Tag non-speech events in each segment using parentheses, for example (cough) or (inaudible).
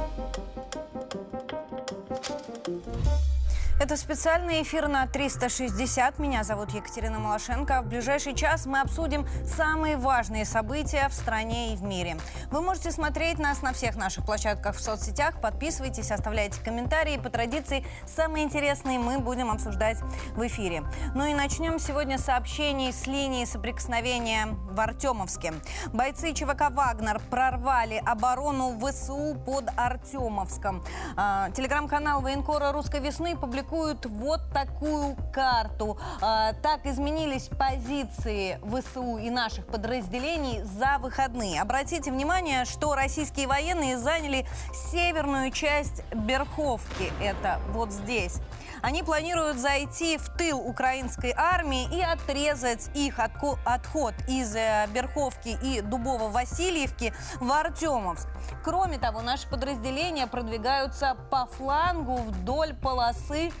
Thank you. Это специальный эфир на 360. Меня зовут Екатерина Малашенко. В ближайший час мы обсудим самые важные события в стране и в мире. Вы можете смотреть нас на всех наших площадках в соцсетях. Подписывайтесь, оставляйте комментарии. По традиции, самые интересные мы будем обсуждать в эфире. Ну и начнем сегодня сообщений с линии соприкосновения в Артемовске. Бойцы ЧВК «Вагнер» прорвали оборону ВСУ под Артемовском. А, телеграм-канал военкора «Русской весны» публикует публикуют вот такую карту. А, так изменились позиции ВСУ и наших подразделений за выходные. Обратите внимание, что российские военные заняли северную часть Берховки. Это вот здесь. Они планируют зайти в тыл украинской армии и отрезать их отход из э, Берховки и Дубово-Васильевки в Артемовск. Кроме того, наши подразделения продвигаются по флангу вдоль полосы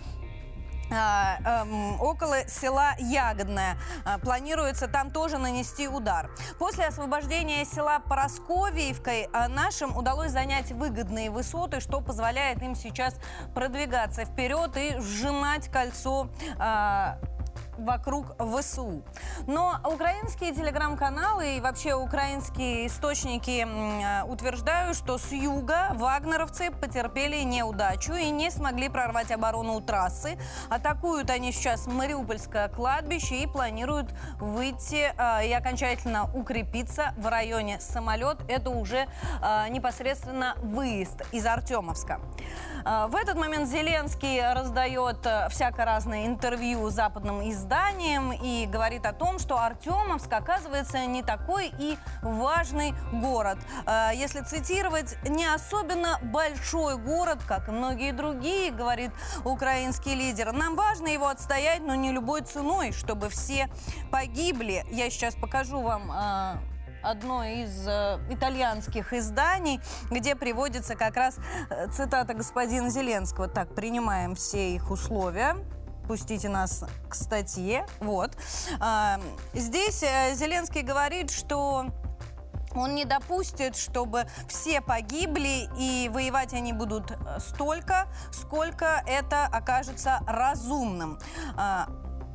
около села Ягодное. А, планируется там тоже нанести удар. После освобождения села Поросковиевкой а, нашим удалось занять выгодные высоты, что позволяет им сейчас продвигаться вперед и сжимать кольцо вокруг ВСУ. Но украинские телеграм-каналы и вообще украинские источники э, утверждают, что с юга вагнеровцы потерпели неудачу и не смогли прорвать оборону у трассы. Атакуют они сейчас Мариупольское кладбище и планируют выйти э, и окончательно укрепиться в районе самолет. Это уже э, непосредственно выезд из Артемовска. В этот момент Зеленский раздает всяко разное интервью западным изданиям изданием и говорит о том, что Артемовск, оказывается, не такой и важный город. Э, если цитировать, не особенно большой город, как и многие другие, говорит украинский лидер. Нам важно его отстоять, но не любой ценой, чтобы все погибли. Я сейчас покажу вам э, одно из э, итальянских изданий, где приводится как раз э, цитата господина Зеленского. Так, принимаем все их условия пустите нас к статье. Вот. А, здесь э, Зеленский говорит, что он не допустит, чтобы все погибли, и воевать они будут э, столько, сколько это окажется разумным.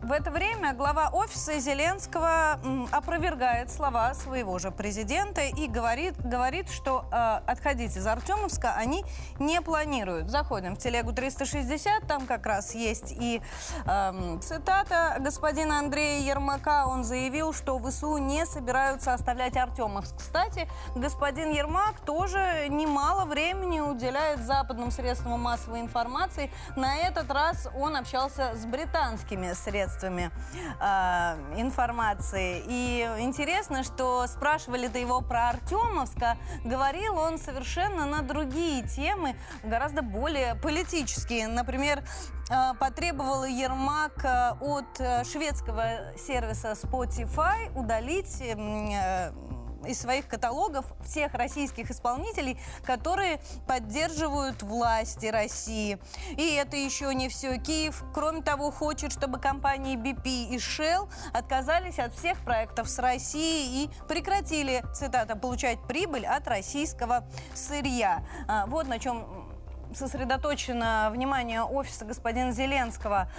В это время глава офиса Зеленского опровергает слова своего же президента и говорит, говорит что э, отходить из Артемовска они не планируют. Заходим в телегу 360, там как раз есть и э, цитата господина Андрея Ермака. Он заявил, что ВСУ не собираются оставлять Артемовск. Кстати, господин Ермак тоже немало времени уделяет западным средствам массовой информации. На этот раз он общался с британскими средствами средствами э, информации. И интересно, что спрашивали-то его про Артемовска, говорил он совершенно на другие темы, гораздо более политические. Например, э, потребовал Ермак э, от э, шведского сервиса Spotify удалить э, из своих каталогов всех российских исполнителей, которые поддерживают власти России. И это еще не все. Киев, кроме того, хочет, чтобы компании BP и Shell отказались от всех проектов с Россией и прекратили, цитата, получать прибыль от российского сырья. А, вот на чем сосредоточено внимание офиса господина Зеленского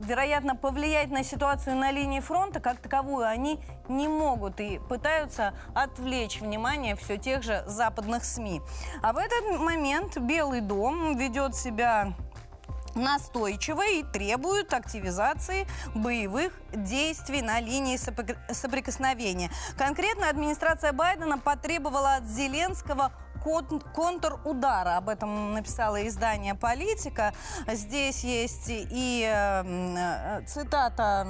вероятно, повлиять на ситуацию на линии фронта как таковую они не могут и пытаются отвлечь внимание все тех же западных СМИ. А в этот момент Белый дом ведет себя настойчиво и требует активизации боевых действий на линии соприкосновения. Конкретно администрация Байдена потребовала от Зеленского контур удара. Об этом написало издание «Политика». Здесь есть и э, цитата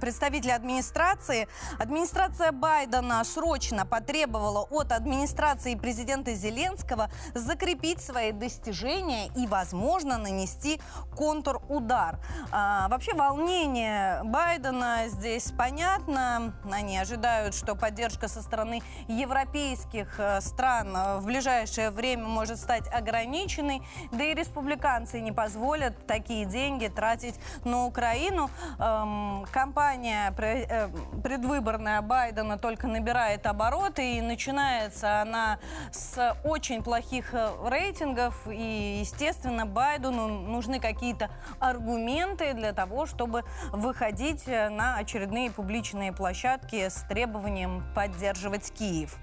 представители администрации. Администрация Байдена срочно потребовала от администрации президента Зеленского закрепить свои достижения и, возможно, нанести контрудар. А, вообще волнение Байдена здесь понятно. Они ожидают, что поддержка со стороны европейских э, стран в ближайшее время может стать ограниченной. Да и республиканцы не позволят такие деньги тратить на Украину. Эм, кампания э, предвыборная Байдена только набирает обороты, и начинается она с очень плохих э, рейтингов, и, естественно, Байдену нужны какие-то аргументы для того, чтобы выходить на очередные публичные площадки с требованием поддерживать Киев.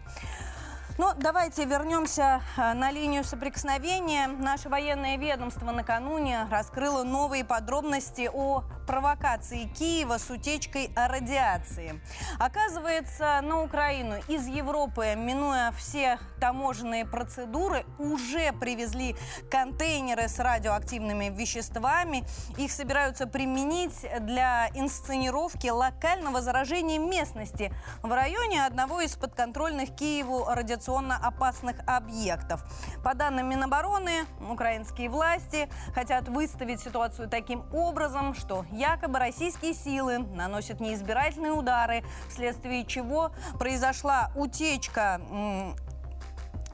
Ну, давайте вернемся э, на линию соприкосновения. Наше военное ведомство накануне раскрыло новые подробности о провокации Киева с утечкой радиации. Оказывается, на Украину из Европы, минуя все таможенные процедуры, уже привезли контейнеры с радиоактивными веществами. Их собираются применить для инсценировки локального заражения местности в районе одного из подконтрольных Киеву радиационно опасных объектов. По данным Минобороны, украинские власти хотят выставить ситуацию таким образом, что якобы российские силы наносят неизбирательные удары, вследствие чего произошла утечка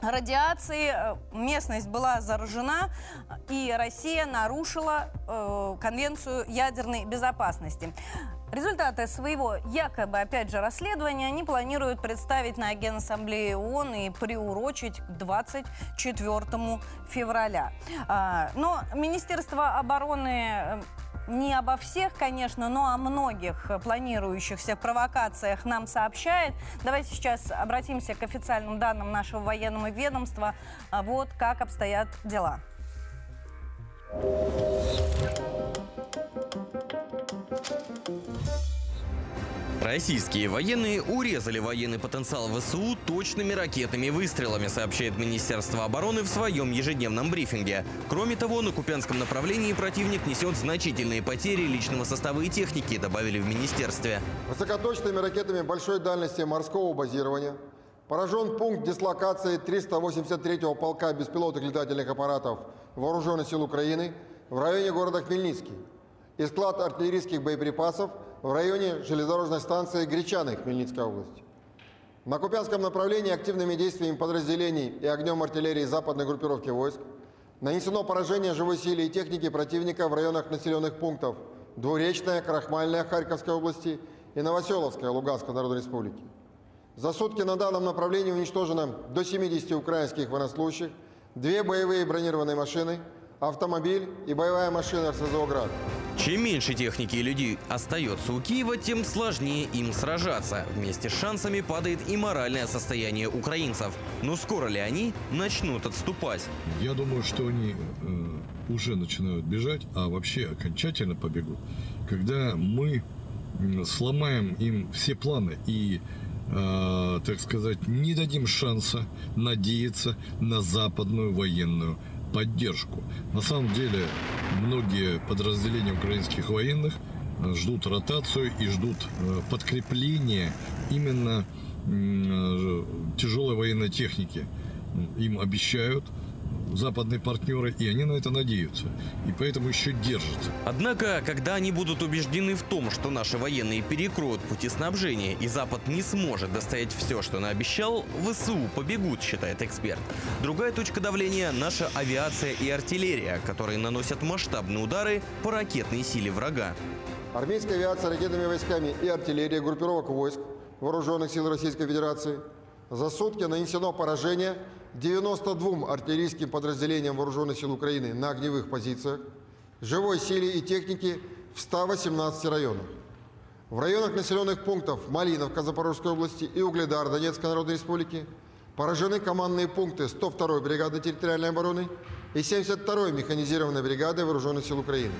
радиации, э, местность была заражена, и Россия нарушила э, Конвенцию ядерной безопасности. Результаты своего якобы, опять же, расследования они планируют представить на Генассамблее ООН и приурочить к 24 февраля. А, но Министерство обороны э, не обо всех, конечно, но о многих планирующихся провокациях нам сообщает. Давайте сейчас обратимся к официальным данным нашего военного ведомства. А вот как обстоят дела. Российские военные урезали военный потенциал ВСУ точными ракетными выстрелами, сообщает Министерство обороны в своем ежедневном брифинге. Кроме того, на Купянском направлении противник несет значительные потери личного состава и техники, добавили в министерстве. Высокоточными ракетами большой дальности морского базирования поражен пункт дислокации 383-го полка беспилотных летательных аппаратов Вооруженных сил Украины в районе города Хмельницкий и склад артиллерийских боеприпасов – в районе железнодорожной станции Гречаны Хмельницкой области. На Купянском направлении активными действиями подразделений и огнем артиллерии западной группировки войск нанесено поражение живой силе и техники противника в районах населенных пунктов Двуречная, Крахмальная Харьковской области и Новоселовская Луганской Народной Республики. За сутки на данном направлении уничтожено до 70 украинских военнослужащих, две боевые бронированные машины, автомобиль и боевая машина РСЗО «Град». Чем меньше техники и людей остается у Киева, тем сложнее им сражаться. Вместе с шансами падает и моральное состояние украинцев. Но скоро ли они начнут отступать? Я думаю, что они э, уже начинают бежать, а вообще окончательно побегут, когда мы сломаем им все планы и э, так сказать, не дадим шанса надеяться на западную военную поддержку. На самом деле, многие подразделения украинских военных э, ждут ротацию и ждут э, подкрепления именно тяжелой военной техники. Им обещают – западные партнеры, и они на это надеются. И поэтому еще держатся. Однако, когда они будут убеждены в том, что наши военные перекроют пути снабжения, и Запад не сможет достоять все, что наобещал, ВСУ побегут, считает эксперт. Другая точка давления – наша авиация и артиллерия, которые наносят масштабные удары по ракетной силе врага. Армейская авиация ракетными войсками и артиллерия группировок войск Вооруженных сил Российской Федерации за сутки нанесено поражение 92 артиллерийским подразделениям Вооруженных сил Украины на огневых позициях, живой силе и технике в 118 районах. В районах населенных пунктов Малиновка Запорожской области и Угледар Донецкой Народной Республики поражены командные пункты 102-й бригады территориальной обороны и 72-й механизированной бригады Вооруженных сил Украины.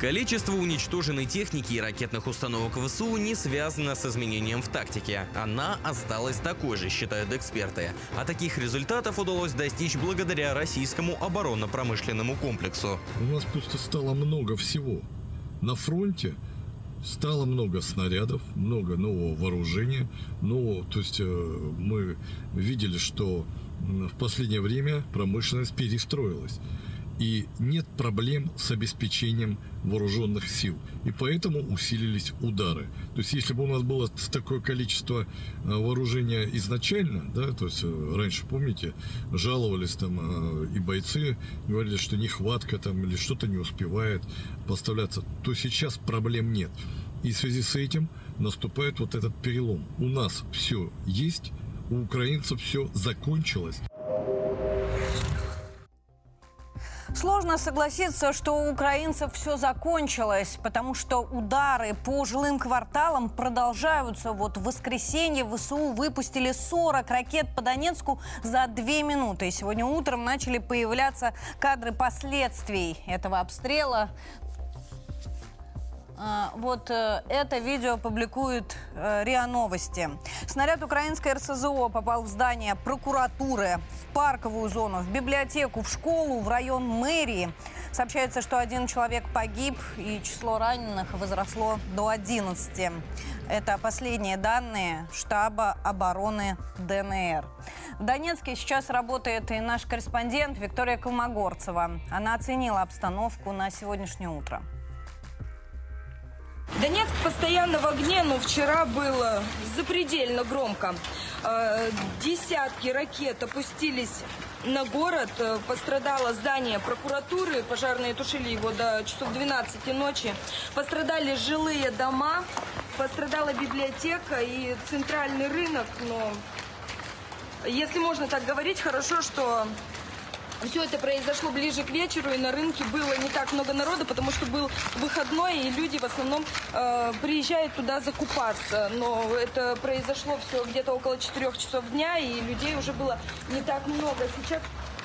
Количество уничтоженной техники и ракетных установок ВСУ не связано с изменением в тактике. Она осталась такой же, считают эксперты. А таких результатов удалось достичь благодаря российскому оборонно-промышленному комплексу. У нас просто стало много всего. На фронте стало много снарядов, много нового вооружения. Но, то есть э, мы видели, что в последнее время промышленность перестроилась. И нет проблем с обеспечением вооруженных сил. И поэтому усилились удары. То есть, если бы у нас было такое количество э, вооружения изначально, да, то есть э, раньше, помните, жаловались там э, и бойцы, говорили, что нехватка там или что-то не успевает поставляться, то сейчас проблем нет. И в связи с этим наступает вот этот перелом. У нас все есть, у украинцев все закончилось. Сложно согласиться, что у украинцев все закончилось, потому что удары по жилым кварталам продолжаются. Вот в воскресенье ВСУ выпустили 40 ракет по Донецку за две минуты. Сегодня утром начали появляться кадры последствий этого обстрела. А, вот э, это видео публикует э, РИА Новости. Снаряд украинской РСЗО попал в здание прокуратуры, в парковую зону, в библиотеку, в школу, в район мэрии. Сообщается, что один человек погиб и число раненых возросло до 11. Это последние данные штаба обороны ДНР. В Донецке сейчас работает и наш корреспондент Виктория Колмогорцева. Она оценила обстановку на сегодняшнее утро. Донецк постоянно в огне, но вчера было запредельно громко. Э, десятки ракет опустились на город. Э, пострадало здание прокуратуры. Пожарные тушили его до часов 12 ночи. Пострадали жилые дома. Пострадала библиотека и центральный рынок. Но если можно так говорить, хорошо, что все это произошло ближе к вечеру, и на рынке было не так много народа, потому что был выходной, и люди в основном э, приезжают туда закупаться. Но это произошло все где-то около 4 часов дня, и людей уже было не так много. Сейчас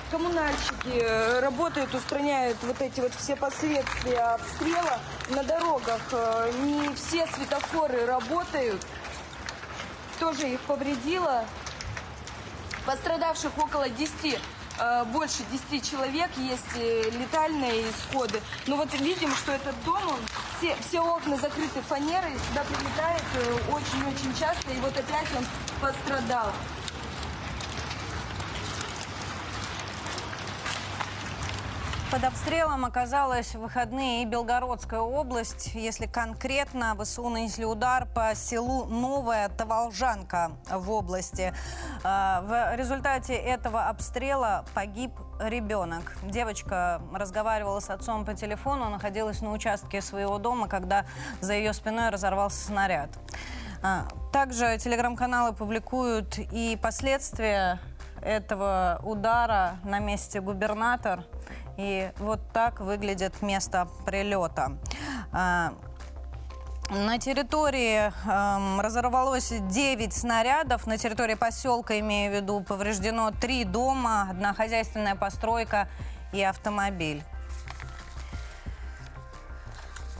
коммунальщики э, работают, устраняют вот эти вот все последствия обстрела на дорогах. Э, не все светофоры работают, тоже их повредило. Пострадавших около 10 Э, больше 10 человек, есть э, летальные исходы. Но вот видим, что этот дом, он, все, все окна закрыты фанерой, сюда прилетает э, очень-очень часто, и вот опять он пострадал. Под обстрелом оказалась в выходные и Белгородская область. Если конкретно, ВСУ нанесли удар по селу Новая Таволжанка в области. А, в результате этого обстрела погиб ребенок. Девочка разговаривала с отцом по телефону, находилась на участке своего дома, когда за ее спиной разорвался снаряд. А, также телеграм-каналы публикуют и последствия этого удара на месте губернатор – и вот так выглядит место прилета. А, на территории э, разорвалось 9 снарядов. На территории поселка, имею в виду, повреждено 3 дома, одна хозяйственная постройка и автомобиль.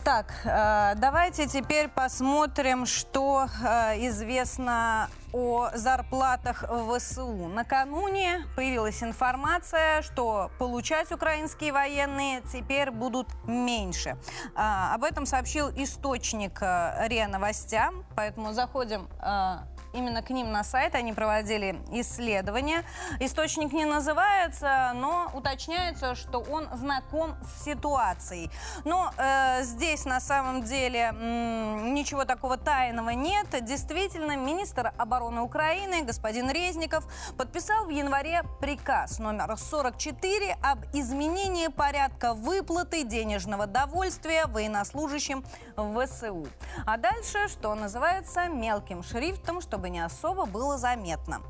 Так, э, давайте теперь посмотрим, что э, известно о зарплатах в ВСУ. Накануне появилась информация, что получать украинские военные теперь будут меньше. А, об этом сообщил источник э, РИА Новостям, поэтому заходим э, именно к ним на сайт, они проводили исследование. Источник не называется, но уточняется, что он знаком с ситуацией. Но э, здесь на самом деле ничего такого тайного нет. Действительно, министр обороны Украины господин Резников подписал в январе приказ номер 44 об изменении порядка выплаты денежного довольствия военнослужащим ВСУ. А дальше, что называется, мелким шрифтом, чтобы не особо было заметно.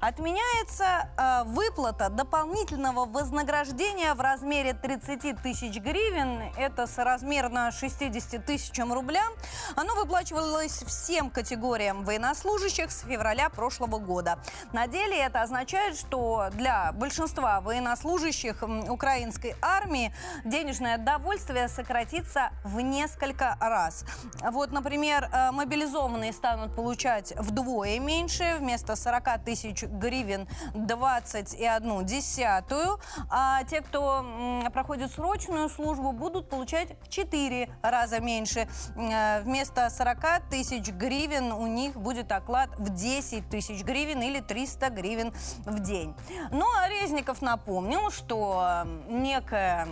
Отменяется э, выплата дополнительного вознаграждения в размере 30 тысяч гривен. Это соразмерно 60 тысячам рублям. Оно выплачивалось всем категориям военнослужащих с февраля прошлого года. На деле это означает, что для большинства военнослужащих украинской армии денежное довольствие сократится в несколько раз. Вот, например, э, мобилизованные станут получать вдвое меньше, вместо 40 тысяч гривен 21 десятую, а те, кто проходит срочную службу, будут получать в 4 раза меньше. Э, вместо 40 тысяч гривен у них будет оклад в 10 тысяч гривен или 300 гривен в день. Ну, а Резников напомнил, что некая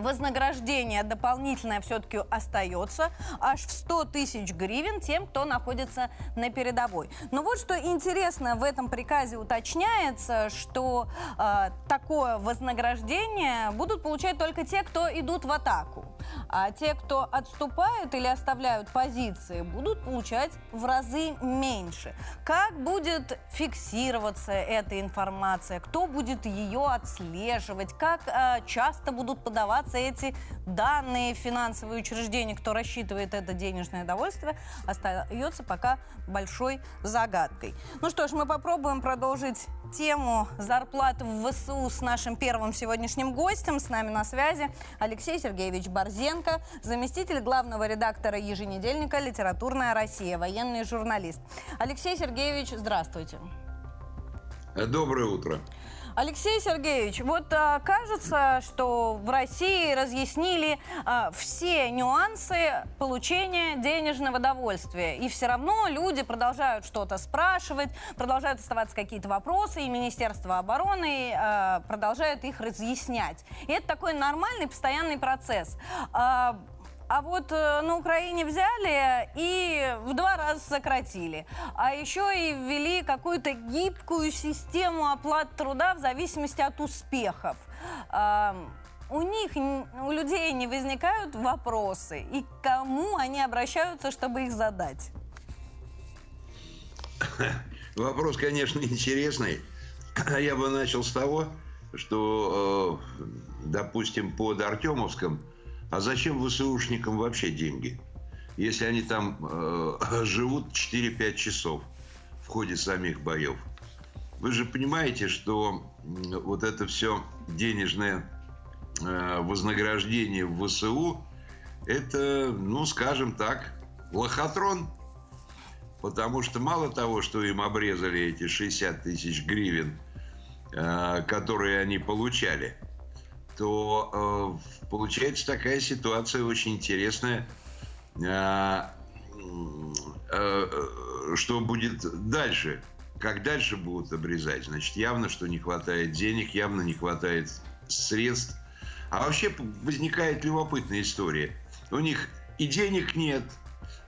вознаграждение дополнительное все-таки остается аж в 100 тысяч гривен тем, кто находится на передовой. Но вот что интересно в этом приказе уточняется, что э, такое вознаграждение будут получать только те, кто идут в атаку. А те, кто отступают или оставляют позиции, будут получать в разы меньше. Как будет фиксироваться эта информация? Кто будет ее отслеживать? Как э, часто будут подаваться эти данные финансовые учреждения? Кто рассчитывает это денежное довольствие, остается пока большой загадкой. Ну что ж, мы попробуем продолжить тему зарплат в ВСУ с нашим первым сегодняшним гостем. С нами на связи Алексей Сергеевич Борзенко, заместитель главного редактора еженедельника «Литературная Россия», военный журналист. Алексей Сергеевич, здравствуйте. Доброе утро. Алексей Сергеевич, вот а, кажется, что в России разъяснили а, все нюансы получения денежного довольствия. И все равно люди продолжают что-то спрашивать, продолжают оставаться какие-то вопросы, и Министерство обороны а, продолжает их разъяснять. И это такой нормальный, постоянный процесс. А, а вот э, на Украине взяли и в два раза сократили. А еще и ввели какую-то гибкую систему оплат труда в зависимости от успехов. У них, у людей не возникают вопросы, и к кому они обращаются, чтобы их задать? (laughs) Вопрос, конечно, интересный. Я бы начал с того, что, э, допустим, под Артемовском а зачем ВСУшникам вообще деньги? Если они там э, (laughs) живут 4-5 часов в ходе самих боев. Вы же понимаете, что вот это все денежное э, вознаграждение в ВСУ, это, ну, скажем так, лохотрон. Потому что мало того, что им обрезали эти 60 тысяч гривен, э, которые они получали – то э, получается такая ситуация очень интересная. Э, э, что будет дальше? Как дальше будут обрезать? Значит, явно, что не хватает денег, явно не хватает средств. А вообще возникает любопытная история. У них и денег нет,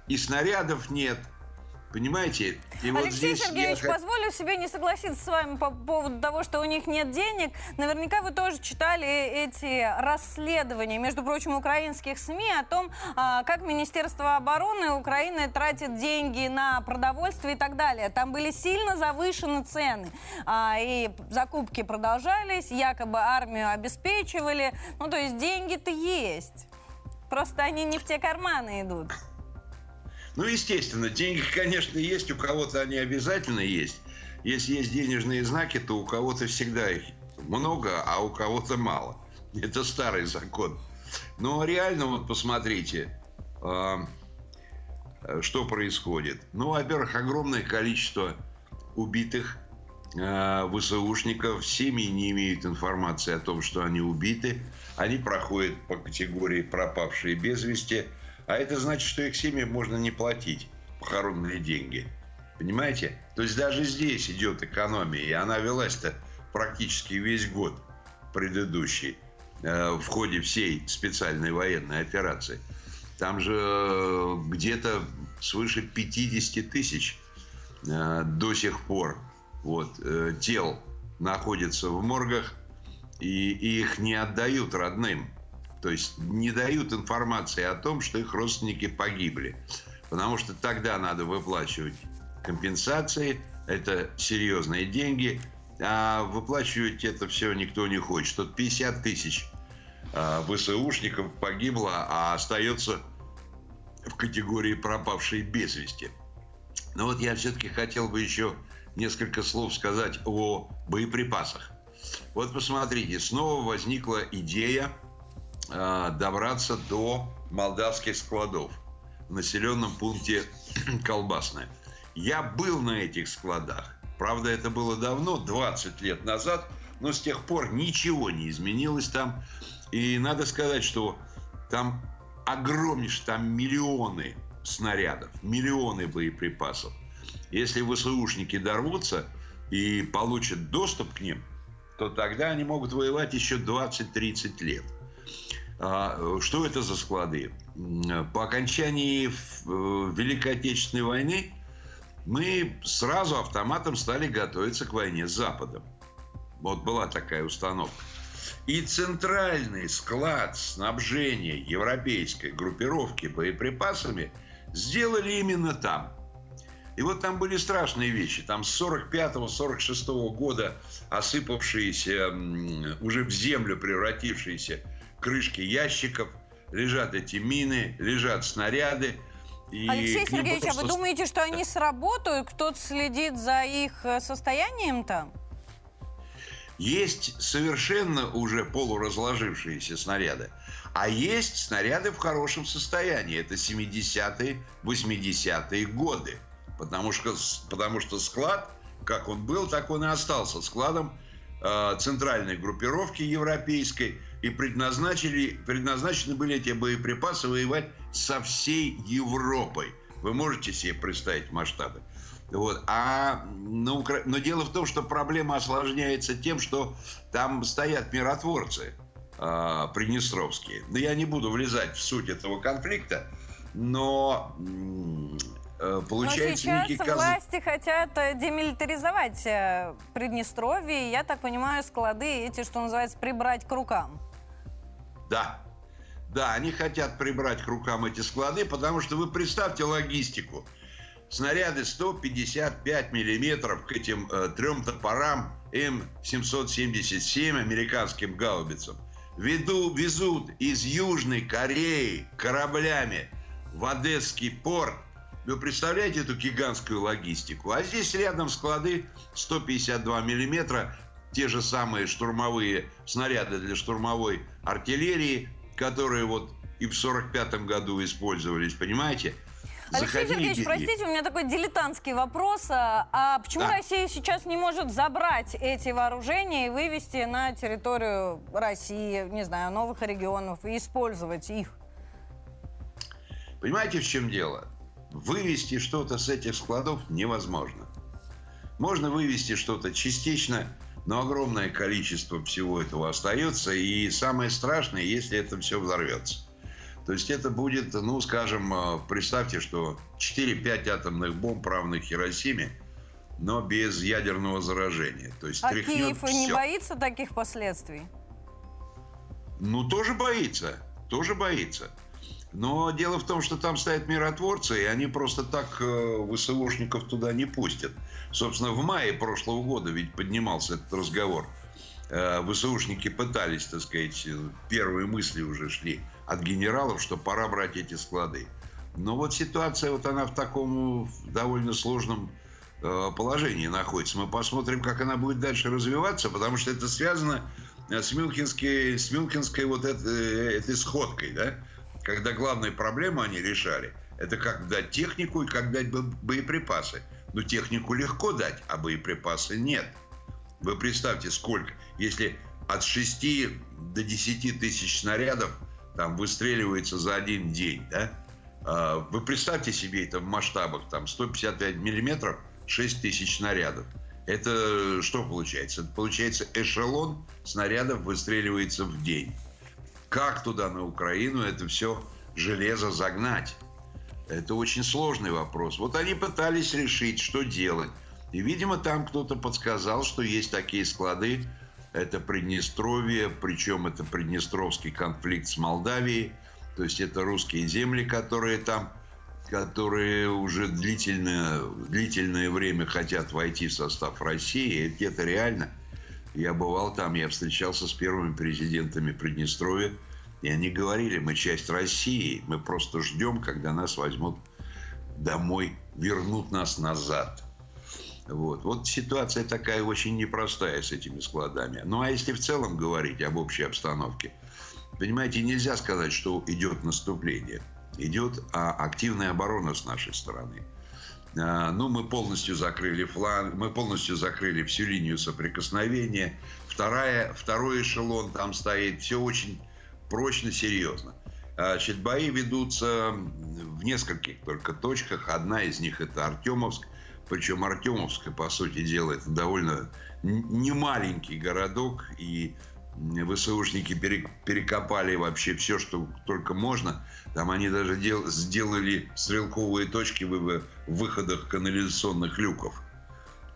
и снарядов нет – Понимаете? И Алексей вот Сергеевич, я... позволю себе не согласиться с вами по поводу того, что у них нет денег. Наверняка вы тоже читали эти расследования, между прочим, украинских СМИ о том, а, как Министерство обороны Украины тратит деньги на продовольствие и так далее. Там были сильно завышены цены. А, и закупки продолжались, якобы армию обеспечивали. Ну, то есть деньги-то есть. Просто они не в те карманы идут. Ну, естественно, деньги, (laughs) конечно, есть, у кого-то они обязательно есть. Если есть денежные знаки, то у кого-то всегда их много, а у кого-то мало. (laughs) Это старый закон. Но реально, вот посмотрите, а, что происходит. Ну, во-первых, огромное количество убитых э, ВСУшников. Семьи не имеют информации о том, что они убиты. Они проходят по категории пропавшие без вести – а это значит, что их семьям можно не платить похоронные деньги. Понимаете? То есть даже здесь идет экономия, и она велась-то практически весь год предыдущий э, в ходе всей специальной военной операции. Там же э, где-то свыше 50 тысяч э, до сих пор вот, тел находится в моргах, и их не отдают родным. То есть не дают информации о том, что их родственники погибли. Потому что тогда надо выплачивать компенсации, это серьезные деньги, а выплачивать это все никто не хочет. Тут 50 тысяч а, ВСУшников погибло, а остается в категории пропавшие без вести. Но вот я все-таки хотел бы еще несколько слов сказать о боеприпасах. Вот посмотрите, снова возникла идея добраться до молдавских складов в населенном пункте (clears throat) Колбасное. Я был на этих складах. Правда, это было давно, 20 лет назад, но с тех пор ничего не изменилось там. И надо сказать, что там огромнейшие, там миллионы снарядов, миллионы боеприпасов. Если ВСУшники дорвутся и получат доступ к ним, то тогда они могут воевать еще 20-30 лет. Что это за склады? По окончании э, Великой Отечественной войны мы сразу автоматом стали готовиться к войне с Западом. Вот была такая установка. И центральный склад снабжения европейской группировки боеприпасами сделали именно там. И вот там были страшные вещи. Там с 45-46 года осыпавшиеся, уже в землю превратившиеся крышки ящиков, лежат эти мины, лежат снаряды. И Алексей Сергеевич, просто... а вы думаете, что они сработают? Кто-то следит за их э, состоянием там? Есть совершенно уже полуразложившиеся снаряды, а есть снаряды в хорошем состоянии. Это 70-е, 80-е годы. Потому что, потому что склад, как он был, так он и остался складом центральной группировки европейской. И предназначили, предназначены были эти боеприпасы воевать со всей Европой. Вы можете себе представить масштабы? Вот. А на Укра... Но дело в том, что проблема осложняется тем, что там стоят миротворцы э, приднестровские. Но я не буду влезать в суть этого конфликта, но э, получается... Но сейчас коз... власти хотят э, демилитаризовать э, Приднестровье. Я так понимаю, склады эти, что называется, прибрать к рукам. Да, да, они хотят прибрать к рукам эти склады, потому что вы представьте логистику – снаряды 155 миллиметров к этим э, трем топорам М777 американским гаубицам веду, везут из Южной Кореи кораблями в Одесский порт. Вы представляете эту гигантскую логистику? А здесь рядом склады 152 миллиметра, те же самые штурмовые снаряды для штурмовой артиллерии, которые вот и в 45 году использовались, понимаете? Алексей Сергеевич, простите, у меня такой дилетантский вопрос. А, а почему да. Россия сейчас не может забрать эти вооружения и вывести на территорию России, не знаю, новых регионов и использовать их? Понимаете, в чем дело? Вывести что-то с этих складов невозможно. Можно вывести что-то частично, но огромное количество всего этого остается. И самое страшное, если это все взорвется. То есть это будет, ну, скажем, э, представьте, что 4-5 атомных бомб равных Хиросиме, но без ядерного заражения. То есть а Киев все. не боится таких последствий? Ну, тоже боится. Тоже боится. Но дело в том, что там стоят миротворцы, и они просто так э, ВСУшников туда не пустят. Собственно, в мае прошлого года ведь поднимался этот разговор. Э, ВСУшники пытались, так сказать, первые мысли уже шли – от генералов, что пора брать эти склады. Но вот ситуация, вот она в таком довольно сложном э, положении находится. Мы посмотрим, как она будет дальше развиваться, потому что это связано э, с Милкинской, с Милкинской вот это, э, этой сходкой, да? Когда главные проблемы они решали, это как дать технику и как дать боеприпасы. Но технику легко дать, а боеприпасы нет. Вы представьте, сколько. Если от 6 до 10 тысяч снарядов – там выстреливается за один день, да? А, вы представьте себе это в масштабах, там 155 миллиметров, 6 тысяч снарядов. Это что получается? Это получается эшелон снарядов выстреливается в день. Как туда, на Украину, это все железо загнать? Это очень сложный вопрос. Вот они пытались решить, что делать. И, видимо, там кто-то подсказал, что есть такие склады, это Приднестровье, причем это Приднестровский конфликт с Молдавией, то есть это русские земли, которые там, которые уже длительное, длительное время хотят войти в состав России, и это реально. Я бывал там, я встречался с первыми президентами Приднестровья, и они говорили, мы часть России, мы просто ждем, когда нас возьмут домой, вернут нас назад. Вот. вот ситуация такая очень непростая с этими складами. Ну а если в целом говорить об общей обстановке, понимаете, нельзя сказать, что идет наступление. Идет а, активная оборона с нашей стороны. А, ну, мы полностью закрыли фланг, мы полностью закрыли всю линию соприкосновения. Вторая, второй эшелон там стоит. Все очень прочно, серьезно. Значит, бои ведутся в нескольких только точках. Одна из них это Артемовск. Причем Артемовская, по сути дела, это довольно немаленький городок. И ВСУшники перекопали вообще все, что только можно. Там они даже дел, сделали стрелковые точки в выходах канализационных люков.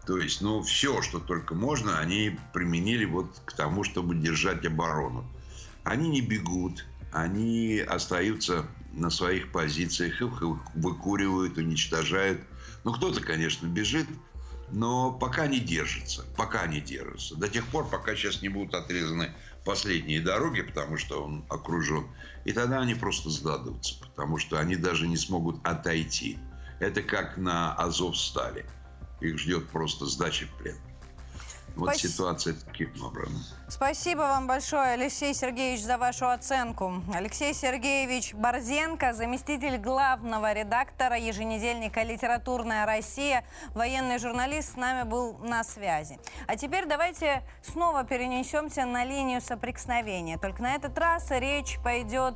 То есть, ну, все, что только можно, они применили вот к тому, чтобы держать оборону. Они не бегут, они остаются на своих позициях, их выкуривают, уничтожают. Ну, кто-то, конечно, бежит, но пока не держится, пока не держится. До тех пор, пока сейчас не будут отрезаны последние дороги, потому что он окружен. И тогда они просто сдадутся, потому что они даже не смогут отойти. Это как на Азов стали. Их ждет просто сдача в плен. Вот Спасибо. ситуация таким образом. Спасибо вам большое, Алексей Сергеевич, за вашу оценку. Алексей Сергеевич Борзенко, заместитель главного редактора еженедельника «Литературная Россия», военный журналист, с нами был на связи. А теперь давайте снова перенесемся на линию соприкосновения. Только на этот раз речь пойдет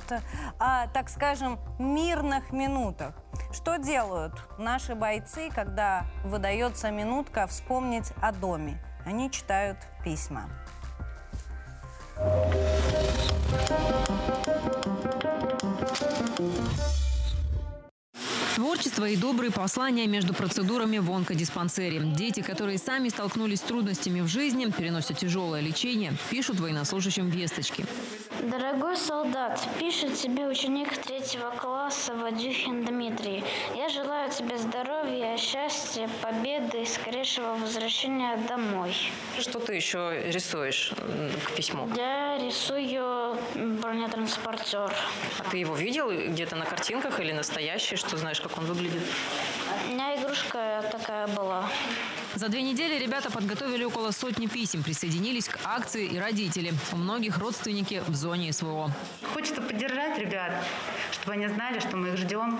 о, так скажем, мирных минутах. Что делают наши бойцы, когда выдается минутка вспомнить о доме? Они читают письма. Творчество и добрые послания между процедурами в онкодиспансере. Дети, которые сами столкнулись с трудностями в жизни, переносят тяжелое лечение, пишут военнослужащим весточки. Дорогой солдат, пишет тебе ученик третьего класса Вадюхин Дмитрий. Я желаю тебе здоровья, счастья, победы и скорейшего возвращения домой. Что ты еще рисуешь к письму? Я рисую бронетранспортер. А ты его видел где-то на картинках или настоящий? Что знаешь, как он выглядит? У меня игрушка такая была. За две недели ребята подготовили около сотни писем, присоединились к акции и родители. У многих родственники в зоне СВО. Хочется поддержать ребят, чтобы они знали, что мы их ждем.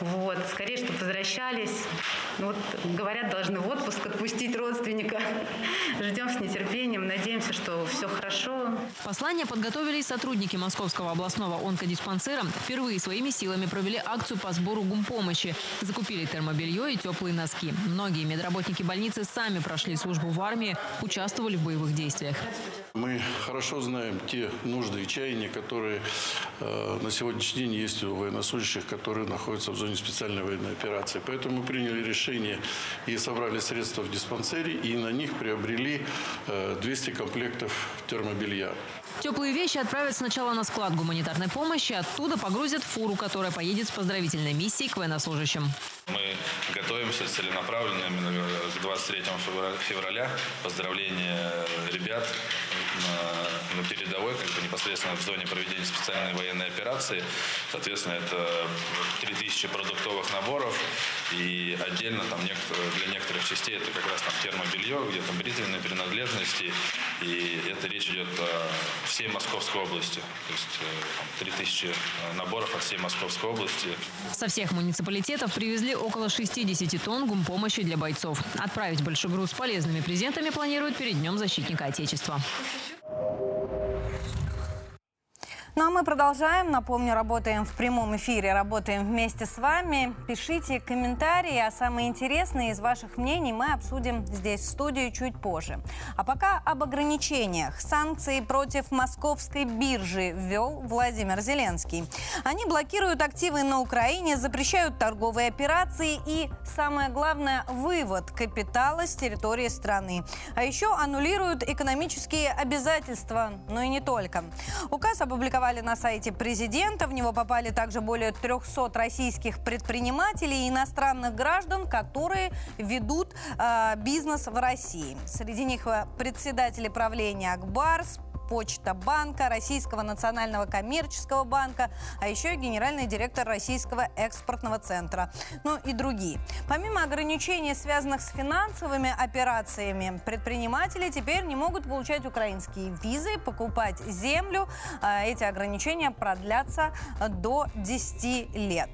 Вот, скорее, чтобы возвращались. Ну, вот, говорят, должны в отпуск отпустить родственника. Ждем с нетерпением, надеемся, что все хорошо. Послание подготовили и сотрудники Московского областного онкодиспансера. Впервые своими силами провели акцию по сбору гумпомощи. Закупили термобелье и теплые носки. Многие медработники больницы сами прошли службу в армии, участвовали в боевых действиях. Мы хорошо знаем те нужды и чаяния, которые э, на сегодняшний день есть у военнослужащих, которые находятся в зоне специальной военной операции. Поэтому мы приняли решение и собрали средства в диспансере, и на них приобрели 200 э, комплектов термобелья. Теплые вещи отправят сначала на склад гуманитарной помощи, оттуда погрузят в фуру, которая поедет с поздравительной миссией к военнослужащим. Мы готовимся целенаправленно именно к 23 февраля. Поздравления ребят на, передовой, как бы непосредственно в зоне проведения специальной военной операции. Соответственно, это 3000 продуктовых наборов и отдельно там для некоторых частей это как раз там термобелье, где-то бритвенные принадлежности. И это речь идет о всей Московской области. То есть э, там, 3000 э, наборов от всей Московской области. Со всех муниципалитетов привезли около 60 тонн гумпомощи для бойцов. Отправить большой груз полезными презентами планируют перед Днем защитника Отечества. Ну а мы продолжаем. Напомню, работаем в прямом эфире, работаем вместе с вами. Пишите комментарии, а самые интересные из ваших мнений мы обсудим здесь, в студии, чуть позже. А пока об ограничениях. Санкции против московской биржи ввел Владимир Зеленский. Они блокируют активы на Украине, запрещают торговые операции и, самое главное, вывод капитала с территории страны. А еще аннулируют экономические обязательства, но и не только. Указ опубликовал опубликовали на сайте президента. В него попали также более 300 российских предпринимателей и иностранных граждан, которые ведут э, бизнес в России. Среди них э, председатели правления Акбарс, Почта банка, Российского национального коммерческого банка, а еще и генеральный директор Российского экспортного центра, ну и другие. Помимо ограничений, связанных с финансовыми операциями, предприниматели теперь не могут получать украинские визы, покупать землю. А эти ограничения продлятся до 10 лет.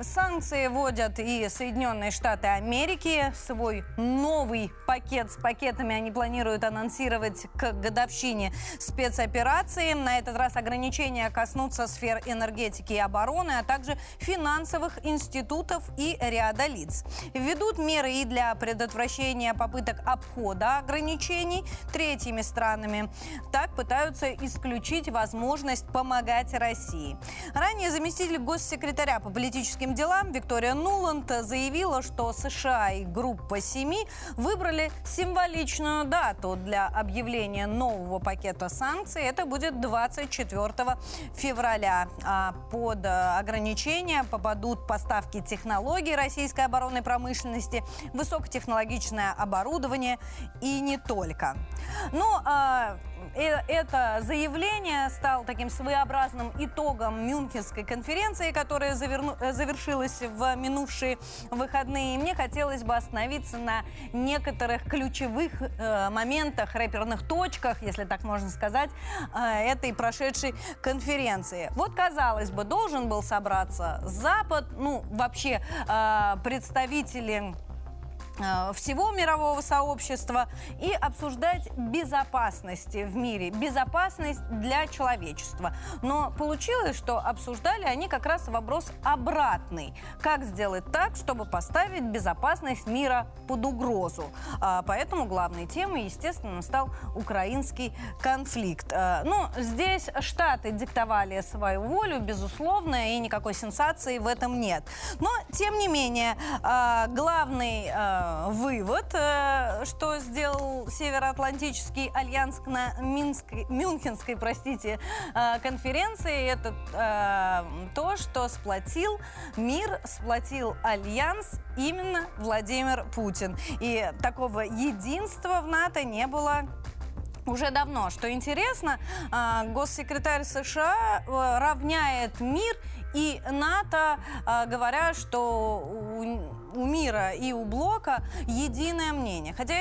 Санкции вводят и Соединенные Штаты Америки. Свой новый пакет с пакетами они планируют анонсировать к годовщине спецоперации. На этот раз ограничения коснутся сфер энергетики и обороны, а также финансовых институтов и ряда лиц. Введут меры и для предотвращения попыток обхода ограничений третьими странами. Так пытаются исключить возможность помогать России. Ранее заместитель госсекретаря по политическим делам Виктория Нуланд заявила, что США и группа семи выбрали символичную дату для объявления нового пакета санкций. Это будет 24 февраля. А под ограничения попадут поставки технологий российской оборонной промышленности, высокотехнологичное оборудование и не только. Ну, а это заявление стало таким своеобразным итогом Мюнхенской конференции, которая заверну, э, завершилась в минувшие выходные. И мне хотелось бы остановиться на некоторых ключевых э, моментах, рэперных точках, если так можно сказать, э, этой прошедшей конференции. Вот, казалось бы, должен был собраться Запад, ну, вообще э, представители всего мирового сообщества и обсуждать безопасность в мире, безопасность для человечества. Но получилось, что обсуждали они как раз вопрос обратный. Как сделать так, чтобы поставить безопасность мира под угрозу. А, поэтому главной темой, естественно, стал украинский конфликт. А, ну, здесь Штаты диктовали свою волю, безусловно, и никакой сенсации в этом нет. Но, тем не менее, а, главный вывод, э, что сделал Североатлантический альянс на Минской, Мюнхенской, простите, э, конференции, это э, то, что сплотил мир, сплотил альянс именно Владимир Путин. И такого единства в НАТО не было уже давно. Что интересно, госсекретарь США равняет мир и НАТО, говоря, что у мира и у блока единое мнение. Хотя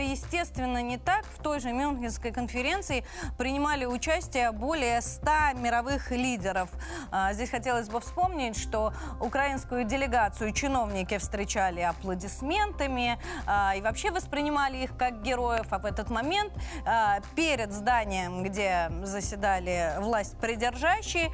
естественно, не так. В той же Мюнхенской конференции принимали участие более 100 мировых лидеров. А, здесь хотелось бы вспомнить, что украинскую делегацию чиновники встречали аплодисментами а, и вообще воспринимали их как героев. А в этот момент а, перед зданием, где заседали власть придержащие,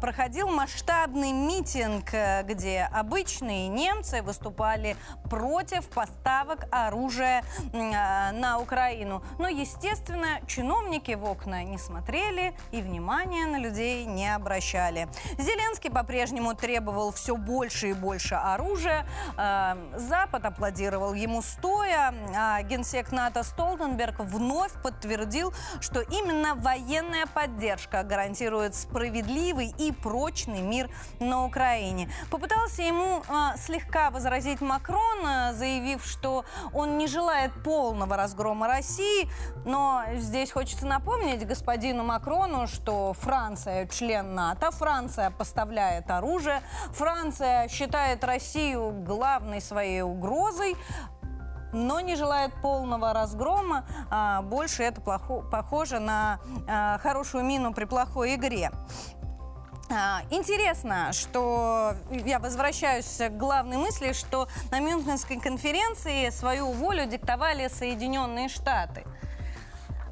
проходил масштабный митинг, где обычные немцы выступали против поставок оружия Э, на Украину. Но, естественно, чиновники в окна не смотрели и внимания на людей не обращали. Зеленский по-прежнему требовал все больше и больше оружия. Э, Запад аплодировал ему стоя. А генсек НАТО Столтенберг вновь подтвердил, что именно военная поддержка гарантирует справедливый и прочный мир на Украине. Попытался ему э, слегка возразить Макрон, заявив, что он не желает по полного разгрома России. Но здесь хочется напомнить господину Макрону, что Франция член НАТО, Франция поставляет оружие, Франция считает Россию главной своей угрозой, но не желает полного разгрома. А, больше это плохо, похоже на а, хорошую мину при плохой игре. А, интересно, что я возвращаюсь к главной мысли, что на Мюнхенской конференции свою волю диктовали Соединенные Штаты.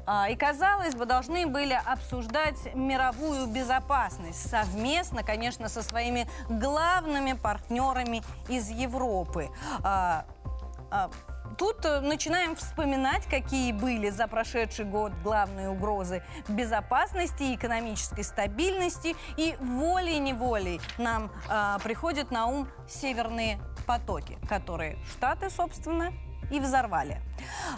А, и, казалось бы, должны были обсуждать мировую безопасность совместно, конечно, со своими главными партнерами из Европы. Тут э, начинаем вспоминать, какие были за прошедший год главные угрозы безопасности, экономической стабильности. И волей-неволей нам э, приходят на ум северные потоки, которые Штаты, собственно, и взорвали.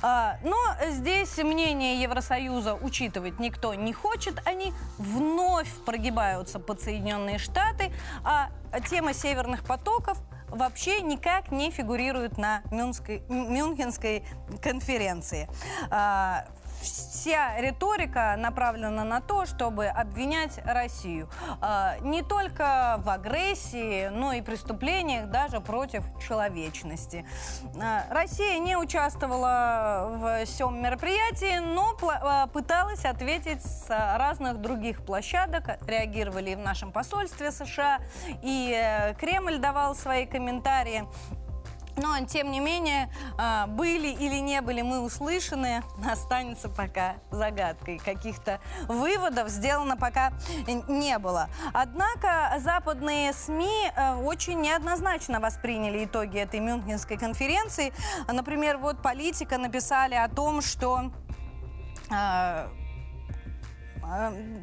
А, но здесь мнение Евросоюза учитывать никто не хочет. Они вновь прогибаются под Соединенные Штаты, а тема северных потоков – вообще никак не фигурирует на Мюнской, Мюнхенской конференции. А, вся риторика направлена на то, чтобы обвинять Россию э, не только в агрессии, но и преступлениях даже против человечности. Э, Россия не участвовала в всем мероприятии, но э, пыталась ответить с разных других площадок. Реагировали и в нашем посольстве США, и э, Кремль давал свои комментарии. Но, тем не менее, а, были или не были мы услышаны, (laughs) останется пока загадкой. Каких-то выводов сделано пока не было. Однако западные СМИ э, очень неоднозначно восприняли итоги этой Мюнхенской конференции. Например, вот политика написали о том, что а, а,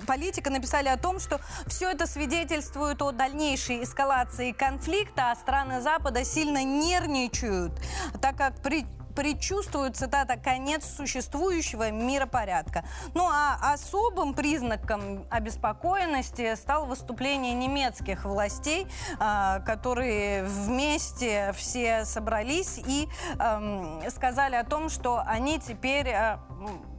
политика написали о том, что все это свидетельствует о дальнейшей эскалации конфликта, а страны Запада сильно нервничают, так как при предчувствуют, цитата, конец существующего миропорядка. Ну а особым признаком обеспокоенности стало выступление немецких властей, а, которые вместе все собрались и сказали о том, что они теперь а,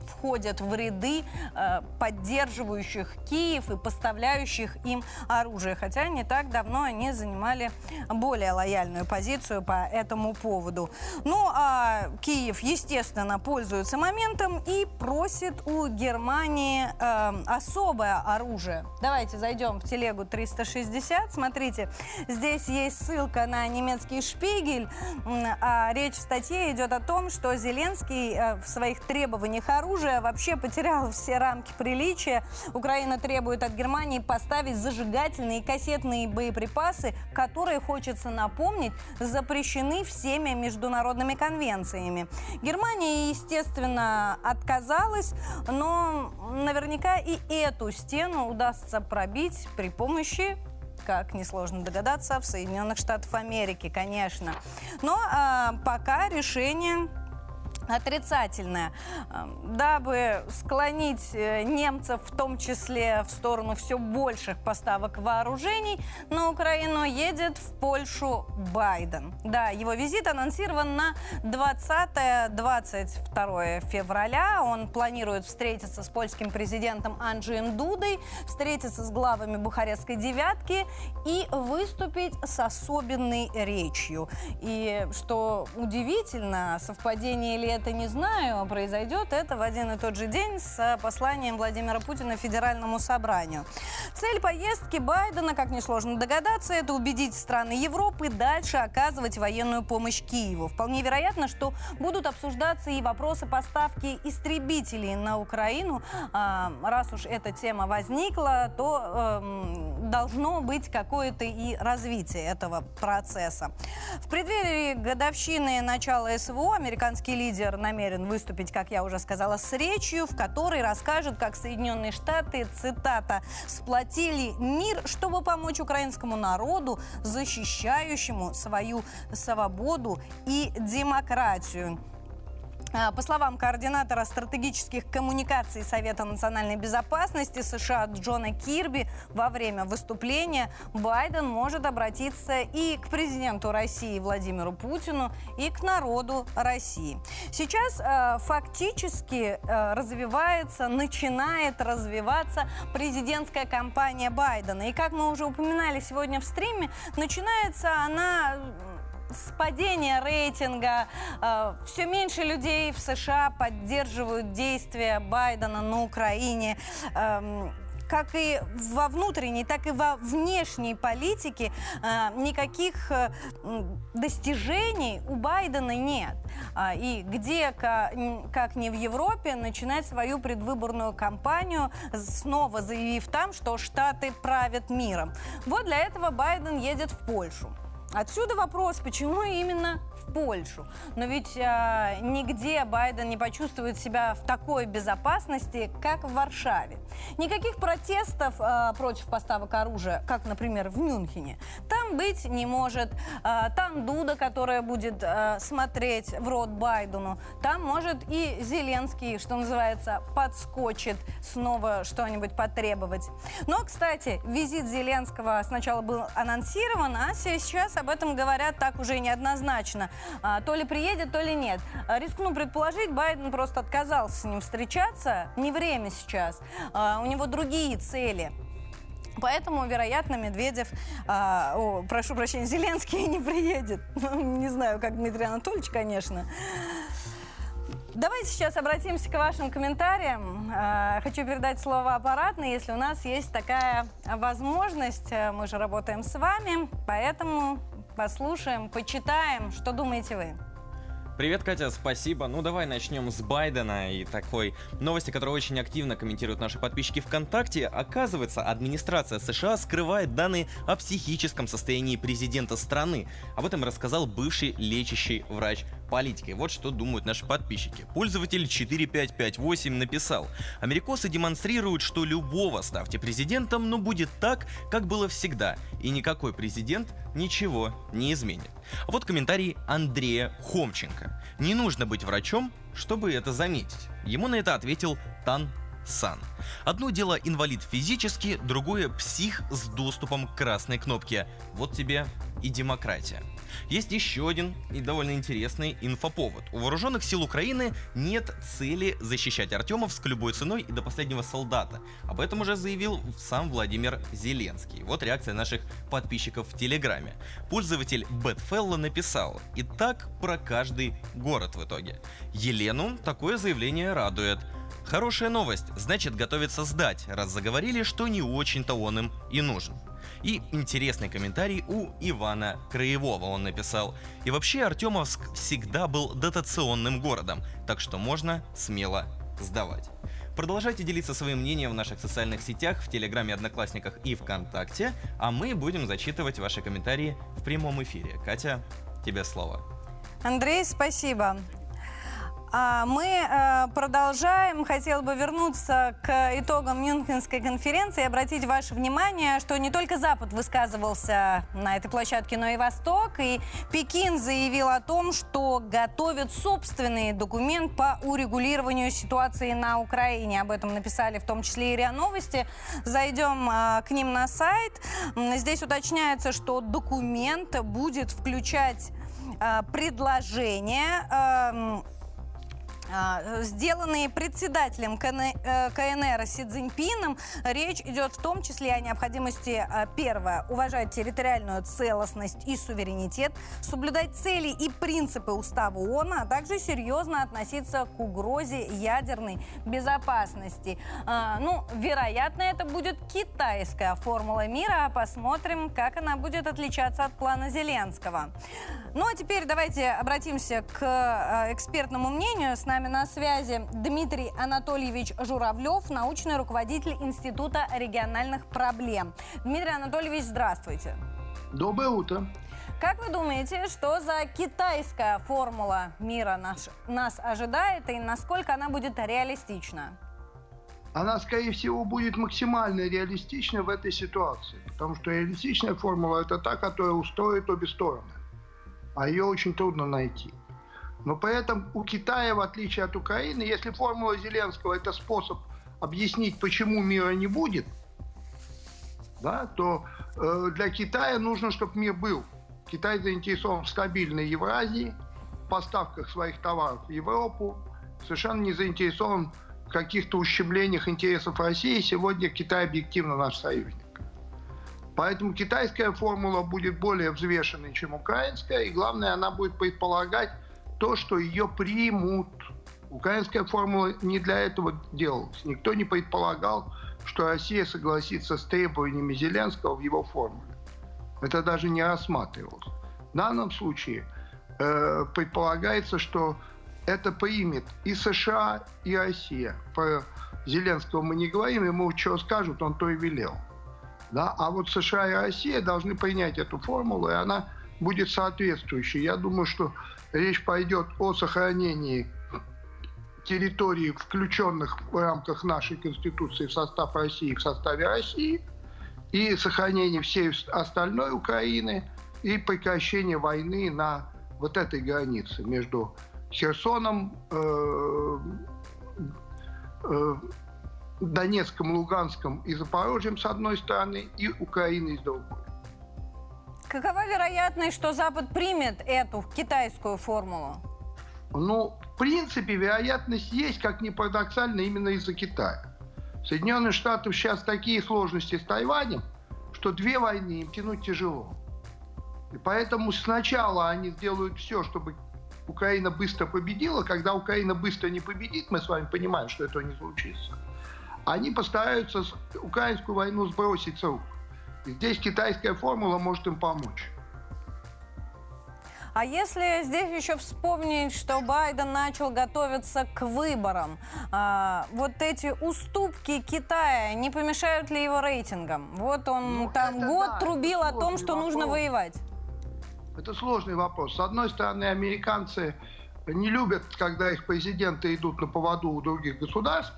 входят в ряды э, поддерживающих Киев и поставляющих им оружие. Хотя не так давно они занимали более лояльную позицию по этому поводу. Ну, а Киев, естественно, пользуется моментом и просит у Германии э, особое оружие. Давайте зайдем в телегу 360. Смотрите, здесь есть ссылка на немецкий шпигель. А речь в статье идет о том, что Зеленский э, в своих требованиях оружия оружие вообще потеряло все рамки приличия. Украина требует от Германии поставить зажигательные кассетные боеприпасы, которые, хочется напомнить, запрещены всеми международными конвенциями. Германия, естественно, отказалась, но наверняка и эту стену удастся пробить при помощи как несложно догадаться, в Соединенных Штатах Америки, конечно. Но а, пока решение отрицательное, эм, дабы склонить э, немцев в том числе в сторону все больших поставок вооружений, на Украину едет в Польшу Байден. Да, его визит анонсирован на 20-22 февраля. Он планирует встретиться с польским президентом Анджием Дудой, встретиться с главами Бухарестской девятки и выступить с особенной речью. И что удивительно, совпадение ли это не знаю, произойдет это в один и тот же день с посланием Владимира Путина Федеральному собранию. Цель поездки Байдена, как несложно догадаться, это убедить страны Европы дальше оказывать военную помощь Киеву. Вполне вероятно, что будут обсуждаться и вопросы поставки истребителей на Украину. А, раз уж эта тема возникла, то эм, должно быть какое-то и развитие этого процесса. В преддверии годовщины начала СВО американский лидер лидер намерен выступить, как я уже сказала, с речью, в которой расскажет, как Соединенные Штаты, цитата, «сплотили мир, чтобы помочь украинскому народу, защищающему свою свободу и демократию». А, по словам координатора стратегических коммуникаций Совета национальной безопасности США Джона Кирби, во время выступления Байден может обратиться и к президенту России Владимиру Путину, и к народу России. Сейчас э, фактически э, развивается, начинает развиваться президентская кампания Байдена. И как мы уже упоминали сегодня в стриме, начинается она с падения рейтинга э, все меньше людей в США поддерживают действия Байдена на Украине. Э, как и во внутренней, так и во внешней политике э, никаких э, достижений у Байдена нет. Э, и где, как не в Европе, начинать свою предвыборную кампанию, снова заявив там, что Штаты правят миром. Вот для этого Байден едет в Польшу. Отсюда вопрос, почему именно Польшу. Но ведь э, нигде Байден не почувствует себя в такой безопасности, как в Варшаве. Никаких протестов э, против поставок оружия, как, например, в Мюнхене, там быть не может. Э, там Дуда, которая будет э, смотреть в рот Байдену, там может и Зеленский, что называется, подскочит снова что-нибудь потребовать. Но, кстати, визит Зеленского сначала был анонсирован, а сейчас об этом говорят так уже неоднозначно. А, то ли приедет, то ли нет. А, рискну предположить, Байден просто отказался с ним встречаться. Не время сейчас. А, у него другие цели. Поэтому, вероятно, Медведев, а, о, прошу прощения, (laughs) Зеленский не приедет. Ну, не знаю, как Дмитрий Анатольевич, конечно. Давайте сейчас обратимся к вашим комментариям. Хочу передать слово аппаратной, если у нас есть такая возможность. Мы же работаем с вами, поэтому послушаем, почитаем. Что думаете вы? Привет, Катя, спасибо. Ну, давай начнем с Байдена и такой новости, которую очень активно комментируют наши подписчики ВКонтакте. Оказывается, администрация США скрывает данные о психическом состоянии президента страны. Об этом рассказал бывший лечащий врач политикой. Вот что думают наши подписчики. Пользователь 4558 написал. Америкосы демонстрируют, что любого ставьте президентом, но будет так, как было всегда. И никакой президент ничего не изменит. Вот комментарий Андрея Хомченко. Не нужно быть врачом, чтобы это заметить. Ему на это ответил Тан Сан. Одно дело инвалид физически, другое псих с доступом к красной кнопке. Вот тебе и демократия. Есть еще один и довольно интересный инфоповод. У вооруженных сил Украины нет цели защищать Артемовск любой ценой и до последнего солдата. Об этом уже заявил сам Владимир Зеленский. Вот реакция наших подписчиков в Телеграме. Пользователь Бэтфелла написал «И так про каждый город в итоге». Елену такое заявление радует. Хорошая новость, значит готовится сдать, раз заговорили, что не очень-то он им и нужен. И интересный комментарий у Ивана Краевого он написал. И вообще Артемовск всегда был дотационным городом, так что можно смело сдавать. Продолжайте делиться своим мнением в наших социальных сетях, в Телеграме, Одноклассниках и ВКонтакте, а мы будем зачитывать ваши комментарии в прямом эфире. Катя, тебе слово. Андрей, спасибо. А мы э, продолжаем. Хотел бы вернуться к итогам Мюнхенской конференции и обратить ваше внимание, что не только Запад высказывался на этой площадке, но и Восток. И Пекин заявил о том, что готовит собственный документ по урегулированию ситуации на Украине. Об этом написали в том числе и РИА Новости. Зайдем э, к ним на сайт. Здесь уточняется, что документ будет включать э, предложение эм, сделанные председателем КНР э, Си Цзиньпином. Речь идет в том числе о необходимости, а, первое, уважать территориальную целостность и суверенитет, соблюдать цели и принципы Устава ООН, а также серьезно относиться к угрозе ядерной безопасности. А, ну, вероятно, это будет китайская формула мира. Посмотрим, как она будет отличаться от плана Зеленского. Ну, а теперь давайте обратимся к экспертному мнению. С нами нами на связи Дмитрий Анатольевич Журавлев, научный руководитель Института региональных проблем. Дмитрий Анатольевич, здравствуйте. Доброе утро. Как вы думаете, что за китайская формула мира нас, нас ожидает и насколько она будет реалистична? Она, скорее всего, будет максимально реалистична в этой ситуации. Потому что реалистичная формула – это та, которая устроит обе стороны. А ее очень трудно найти. Но поэтому у Китая, в отличие от Украины, если формула Зеленского – это способ объяснить, почему мира не будет, да, то э, для Китая нужно, чтобы мир был. Китай заинтересован в стабильной Евразии, в поставках своих товаров в Европу, совершенно не заинтересован в каких-то ущемлениях интересов России. Сегодня Китай объективно наш союзник. Поэтому китайская формула будет более взвешенной, чем украинская, и главное, она будет предполагать то, что ее примут. Украинская формула не для этого делалась. Никто не предполагал, что Россия согласится с требованиями Зеленского в его формуле. Это даже не рассматривалось. В данном случае э, предполагается, что это примет и США, и Россия. Про Зеленского мы не говорим, ему что скажут, он то и велел. Да? А вот США и Россия должны принять эту формулу, и она будет соответствующей. Я думаю, что речь пойдет о сохранении территорий, включенных в рамках нашей Конституции в состав России, в составе России, и сохранении всей остальной Украины, и прекращение войны на вот этой границе между Херсоном, э, э, Донецком, Луганском и Запорожьем с одной стороны, и Украиной с другой. Какова вероятность, что Запад примет эту китайскую формулу? Ну, в принципе, вероятность есть, как ни парадоксально, именно из-за Китая. Соединенные Штаты сейчас такие сложности с Тайванем, что две войны им тянуть тяжело. И поэтому сначала они сделают все, чтобы Украина быстро победила. Когда Украина быстро не победит, мы с вами понимаем, что этого не случится. Они постараются украинскую войну сбросить с рук. Здесь китайская формула может им помочь. А если здесь еще вспомнить, что Байден начал готовиться к выборам, а, вот эти уступки Китая не помешают ли его рейтингам? Вот он ну, там год да, трубил о том, что вопрос. нужно воевать. Это сложный вопрос. С одной стороны, американцы не любят, когда их президенты идут на поводу у других государств,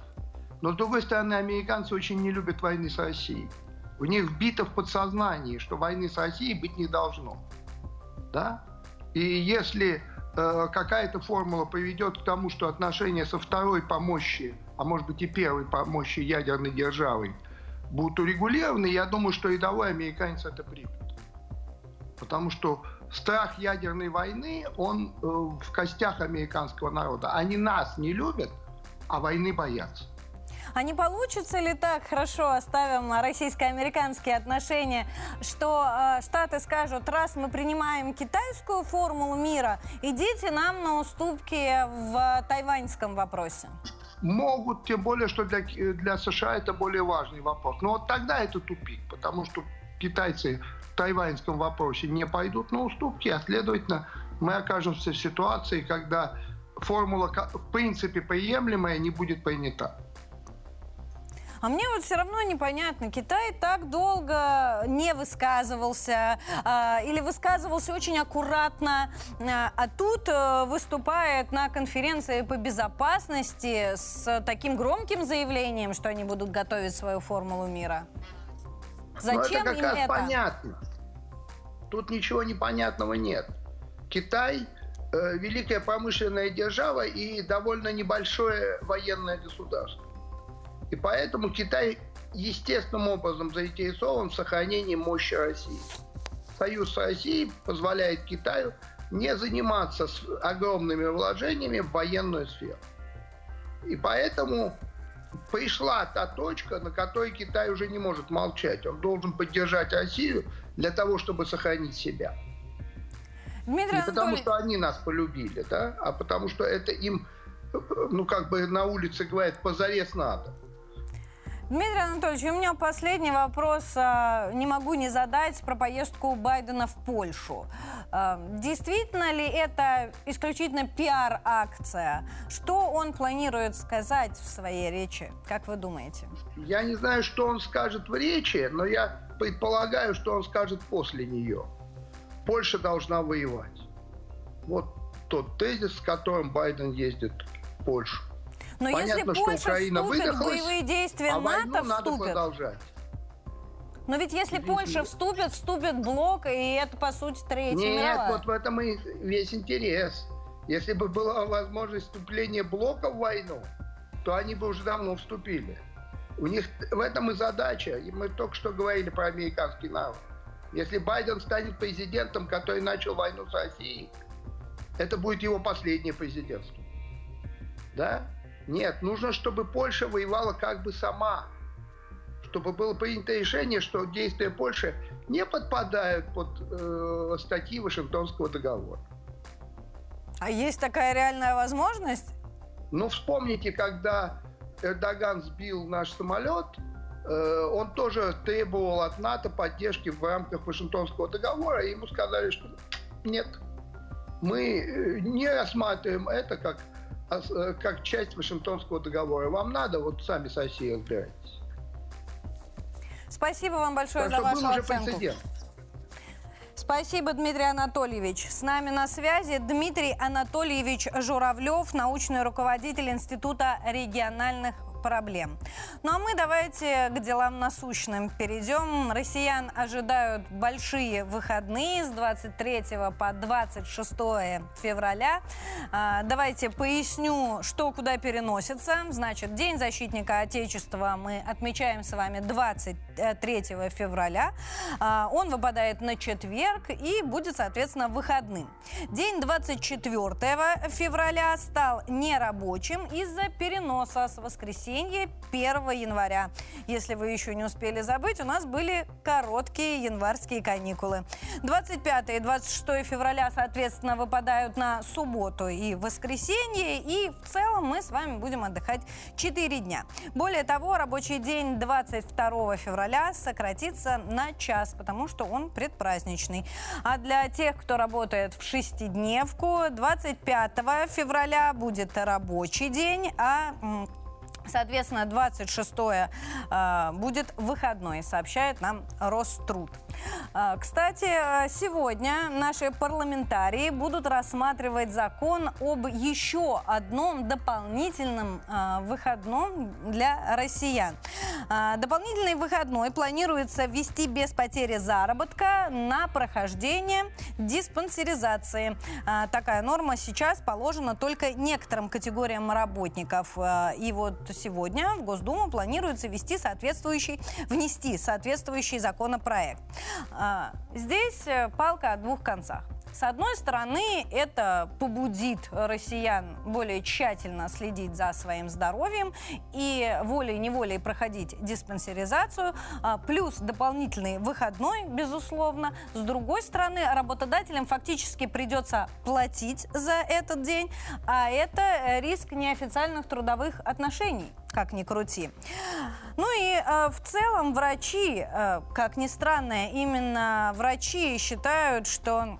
но с другой стороны, американцы очень не любят войны с Россией. У них вбито в подсознании, что войны с Россией быть не должно. Да? И если э, какая-то формула приведет к тому, что отношения со второй по мощи, а может быть и первой по мощи ядерной державой будут урегулированы, я думаю, что рядовой американец это примет. Потому что страх ядерной войны, он э, в костях американского народа. Они нас не любят, а войны боятся. А не получится ли так, хорошо, оставим российско-американские отношения, что э, Штаты скажут, раз мы принимаем китайскую формулу мира, идите нам на уступки в тайваньском вопросе? Могут, тем более, что для, для США это более важный вопрос. Но вот тогда это тупик, потому что китайцы в тайваньском вопросе не пойдут на уступки, а следовательно мы окажемся в ситуации, когда формула в принципе приемлемая не будет принята. А мне вот все равно непонятно, Китай так долго не высказывался э, или высказывался очень аккуратно, э, а тут э, выступает на конференции по безопасности с таким громким заявлением, что они будут готовить свою формулу мира. Зачем Но это как им это? понятно. Тут ничего непонятного нет. Китай э, великая промышленная держава и довольно небольшое военное государство. И поэтому Китай естественным образом заинтересован в сохранении мощи России. Союз с Россией позволяет Китаю не заниматься огромными вложениями в военную сферу. И поэтому пришла та точка, на которой Китай уже не может молчать. Он должен поддержать Россию для того, чтобы сохранить себя. Дмитрий не Анатолий... потому, что они нас полюбили, да, а потому что это им, ну как бы на улице говорят, позарез надо. Дмитрий Анатольевич, у меня последний вопрос. А, не могу не задать про поездку Байдена в Польшу. А, действительно ли это исключительно пиар-акция? Что он планирует сказать в своей речи? Как вы думаете? Я не знаю, что он скажет в речи, но я предполагаю, что он скажет после нее. Польша должна воевать. Вот тот тезис, с которым Байден ездит в Польшу. Но Понятно, если Польша Украина вступит в боевые действия, а НАТО вступит. Но ведь если. Польша вступит, вступит блок, и это, по сути, третья Нет, мировая. вот в этом и весь интерес. Если бы была возможность вступления блока в войну, то они бы уже давно вступили. У них в этом и задача. И мы только что говорили про американский народ. Если Байден станет президентом, который начал войну с Россией, это будет его последнее президентство. Да? Нет, нужно, чтобы Польша воевала как бы сама. Чтобы было принято решение, что действия Польши не подпадают под э, статьи Вашингтонского договора. А есть такая реальная возможность? Ну, вспомните, когда Эрдоган сбил наш самолет, э, он тоже требовал от НАТО поддержки в рамках Вашингтонского договора, и ему сказали, что нет, мы э, не рассматриваем это как как часть Вашингтонского договора. Вам надо, вот сами с Россией разбирайтесь. Спасибо вам большое так за вашу оценку. Прецедент. Спасибо, Дмитрий Анатольевич. С нами на связи Дмитрий Анатольевич Журавлев, научный руководитель Института региональных проблем. Ну а мы давайте к делам насущным перейдем. Россиян ожидают большие выходные с 23 по 26 февраля. А, давайте поясню, что куда переносится. Значит, День защитника Отечества мы отмечаем с вами 23 февраля. А, он выпадает на четверг и будет, соответственно, выходным. День 24 февраля стал нерабочим из-за переноса с воскресенья воскресенье 1 января. Если вы еще не успели забыть, у нас были короткие январские каникулы. 25 и 26 февраля, соответственно, выпадают на субботу и воскресенье. И в целом мы с вами будем отдыхать 4 дня. Более того, рабочий день 22 февраля сократится на час, потому что он предпраздничный. А для тех, кто работает в шестидневку, 25 февраля будет рабочий день, а Соответственно, 26 э, будет выходной, сообщает нам Роструд. Э, кстати, сегодня наши парламентарии будут рассматривать закон об еще одном дополнительном выходном для россиян. Дополнительный выходной планируется ввести без потери заработка на прохождение диспансеризации. Такая норма сейчас положена только некоторым категориям работников. И вот сегодня в Госдуму планируется ввести соответствующий, внести соответствующий законопроект. А, здесь э, палка о двух концах. С одной стороны, это побудит россиян более тщательно следить за своим здоровьем и волей-неволей проходить диспансеризацию, а, плюс дополнительный выходной, безусловно. С другой стороны, работодателям фактически придется платить за этот день, а это э, риск неофициальных трудовых отношений как ни крути. Ну и э, в целом врачи, э, как ни странно, именно врачи считают, что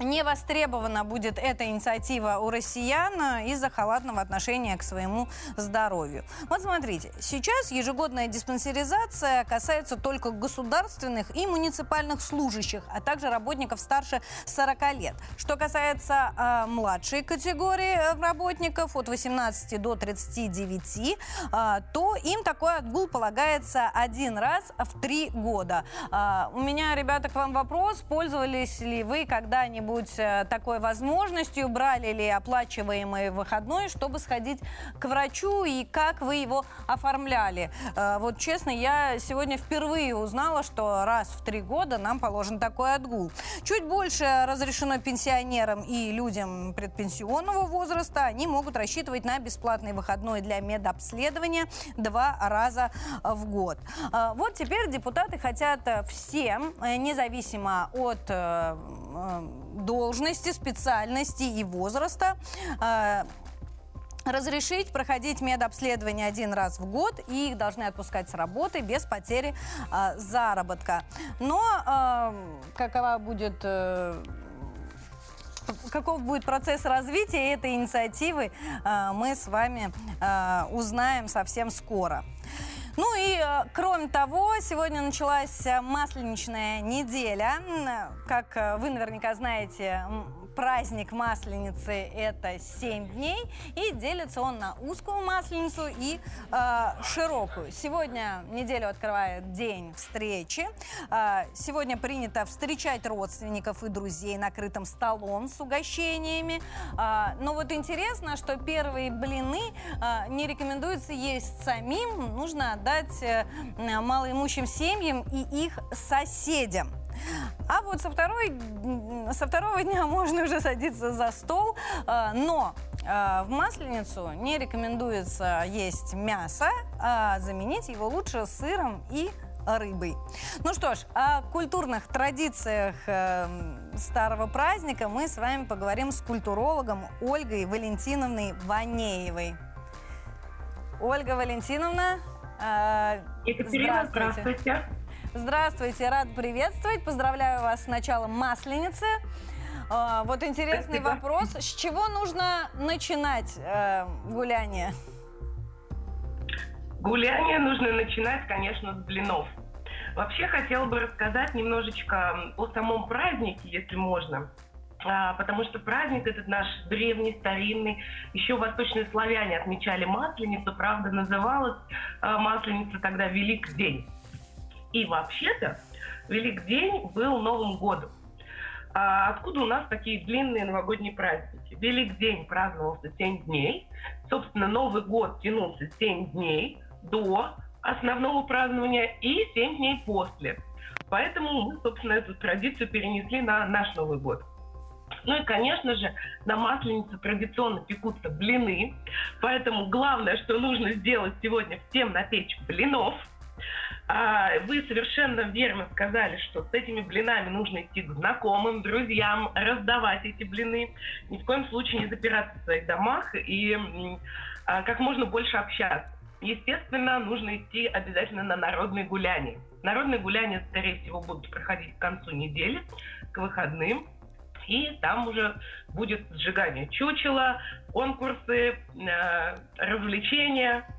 не востребована будет эта инициатива у россиян из-за халатного отношения к своему здоровью. Вот смотрите, сейчас ежегодная диспансеризация касается только государственных и муниципальных служащих, а также работников старше 40 лет. Что касается э, младшей категории э, работников от 18 до 39, э, то им такой отгул полагается один раз в три года. Э, у меня, ребята, к вам вопрос. Пользовались ли вы когда-нибудь когда-нибудь э, такой возможностью, брали ли оплачиваемый выходной, чтобы сходить к врачу и как вы его оформляли. Э, вот честно, я сегодня впервые узнала, что раз в три года нам положен такой отгул. Чуть больше разрешено пенсионерам и людям предпенсионного возраста. Они могут рассчитывать на бесплатный выходной для медобследования два раза в год. Э, вот теперь депутаты хотят всем, независимо от должности, специальности и возраста э, разрешить проходить медобследование один раз в год, и их должны отпускать с работы без потери э, заработка. Но э, какова будет... Э, каков будет процесс развития этой инициативы, э, мы с вами э, узнаем совсем скоро. Ну и, э, кроме того, сегодня началась э, масленичная неделя. Как э, вы наверняка знаете, праздник Масленицы – это 7 дней, и делится он на узкую Масленицу и э, широкую. Сегодня неделю открывает День встречи. Э, сегодня принято встречать родственников и друзей накрытым столом с угощениями. Э, но вот интересно, что первые блины э, не рекомендуется есть самим, нужно отдать э, малоимущим семьям и их соседям. А вот со, второй, со второго дня (laughs) можно уже садиться за стол, а, но а, в масленицу не рекомендуется есть мясо, а заменить его лучше сыром и рыбой. Ну что ж, о культурных традициях э, старого праздника мы с вами поговорим с культурологом Ольгой Валентиновной Ванеевой. Ольга Валентиновна, э, Екатерина, здравствуйте. здравствуйте. Здравствуйте, рад приветствовать. Поздравляю вас с началом Масленицы. А, вот интересный Спасибо. вопрос. С чего нужно начинать э, гуляние? Гуляние нужно начинать, конечно, с блинов. Вообще хотела бы рассказать немножечко о самом празднике, если можно. А, потому что праздник этот наш древний, старинный, еще восточные славяне отмечали Масленицу, правда, называлась а, Масленица тогда Велик день. И вообще-то Великдень был Новым годом. А откуда у нас такие длинные новогодние праздники? Великдень праздновался 7 дней. Собственно, Новый год тянулся 7 дней до основного празднования и 7 дней после. Поэтому мы, собственно, эту традицию перенесли на наш Новый год. Ну и, конечно же, на Масленице традиционно пекутся блины. Поэтому главное, что нужно сделать сегодня, всем напечь блинов – А, вы совершенно верно сказали, что с этими блинами нужно идти к знакомым, друзьям, раздавать эти блины. Ни в коем случае не запираться в своих домах и а, как можно больше общаться. Естественно, нужно идти обязательно на народные гуляния. Народные гуляния, скорее всего, будут проходить к концу недели, к выходным. И там уже будет сжигание чучела, конкурсы, э, развлечения –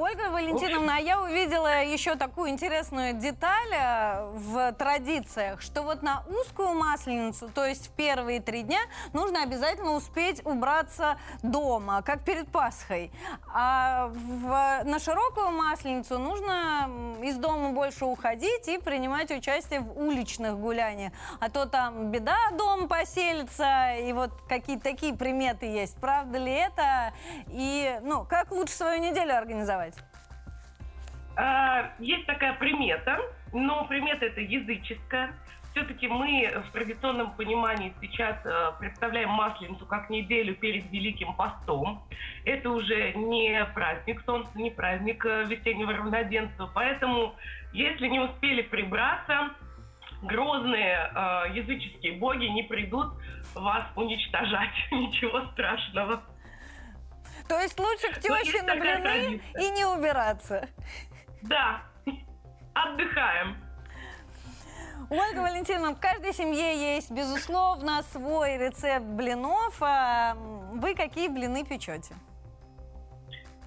Ольга Валентиновна, а я увидела еще такую интересную деталь э, в традициях, что вот на узкую масленицу, то есть в первые три дня, нужно обязательно успеть убраться дома, как перед Пасхой. А в, на широкую масленицу нужно из дома больше уходить и принимать участие в уличных гуляниях. А то там беда, дом поселится, и вот какие-то такие приметы есть. Правда ли это? И, ну, как лучше свою неделю организовать? А, есть такая примета, но примета это языческая. Все-таки мы в традиционном понимании сейчас э, представляем Масленицу как неделю перед Великим постом. Это уже не праздник Солнца, не праздник э, весеннего равноденства. Поэтому, если не успели прибраться, грозные э, языческие боги не придут вас уничтожать. (laughs) Ничего страшного. То есть лучше к теще на блины и не убираться. Да, отдыхаем. Ольга Валентиновна, в каждой семье есть, безусловно, свой рецепт блинов. А вы какие блины печете?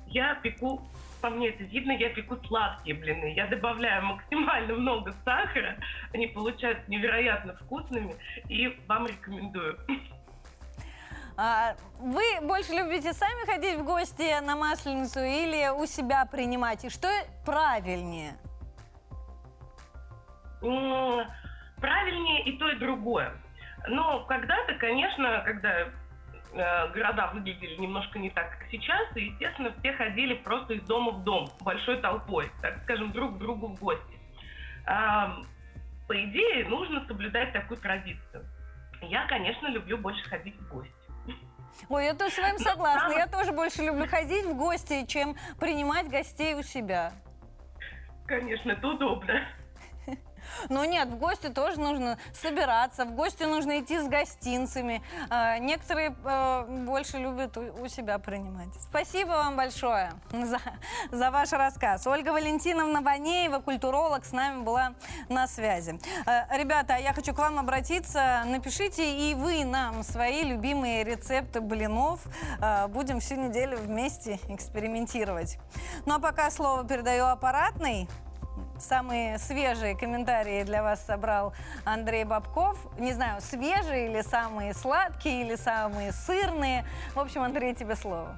Я пеку, по мне это видно, я пеку сладкие блины. Я добавляю максимально много сахара, они получаются невероятно вкусными, и вам рекомендую. А, вы больше любите сами ходить в гости на Масленицу или у себя принимать? И что правильнее? Правильнее и то, и другое. Но когда-то, конечно, когда э, города выглядели немножко не так, как сейчас, и, естественно, все ходили просто из дома в дом, большой толпой, так скажем, друг к другу в гости. А, по идее, нужно соблюдать такую традицию. Я, конечно, люблю больше ходить в гости. Ой, я тоже с вами согласна. Я тоже больше люблю ходить в гости, чем принимать гостей у себя. Конечно, это удобно. Но нет, в гости тоже нужно собираться, в гости нужно идти с гостинцами. А, некоторые а, больше любят у себя принимать. Спасибо вам большое за, за ваш рассказ. Ольга Валентиновна Банеева, культуролог, с нами была на связи. А, ребята, я хочу к вам обратиться. Напишите и вы нам свои любимые рецепты блинов. Будем всю неделю вместе экспериментировать. Ну а пока слово передаю аппаратной. Самые свежие комментарии для вас собрал Андрей Бабков. Не знаю, свежие или самые сладкие, или самые сырные. В общем, Андрей, тебе слово.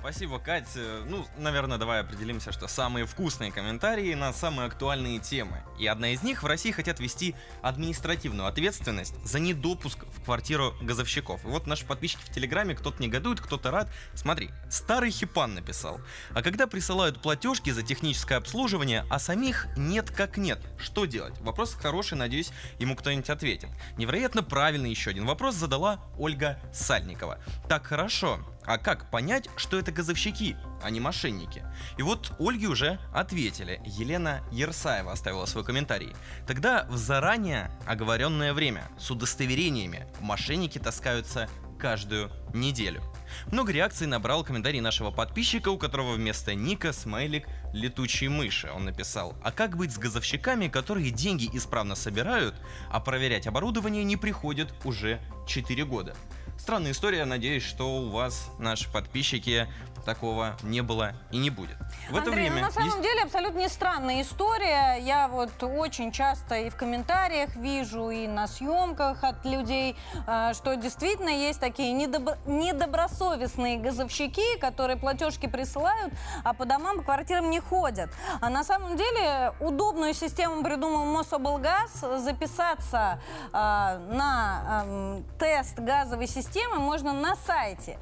Спасибо, Кать. Ну, наверное, давай определимся, что самые вкусные комментарии на самые актуальные темы. И одна из них в России хотят ввести административную ответственность за недопуск в квартиру газовщиков. И вот наши подписчики в Телеграме, кто-то негодует, кто-то рад. Смотри, старый Хипан написал. А когда присылают платежки за техническое обслуживание, а самих нет как нет, что делать? Вопрос хороший, надеюсь, ему кто-нибудь ответит. Невероятно правильный еще один вопрос задала Ольга Сальникова. Так хорошо, а как понять, что это газовщики, а не мошенники? И вот Ольге уже ответили. Елена Ерсаева оставила свой комментарий. Тогда в заранее оговоренное время с удостоверениями мошенники таскаются каждую неделю. Много реакций набрал комментарий нашего подписчика, у которого вместо ника смайлик летучей мыши. Он написал, а как быть с газовщиками, которые деньги исправно собирают, а проверять оборудование не приходят уже 4 года? Странная история, надеюсь, что у вас, наши подписчики, такого не было и не будет. В Андрей, это время ну, на самом есть... деле абсолютно не странная история. Я вот очень часто и в комментариях вижу, и на съемках от людей, э, что действительно есть такие недобро... недобросовестные газовщики, которые платежки присылают, а по домам, по квартирам не ходят. А на самом деле удобную систему придумал Мособлгаз. Записаться э, на э, тест газовой системы можно на сайте.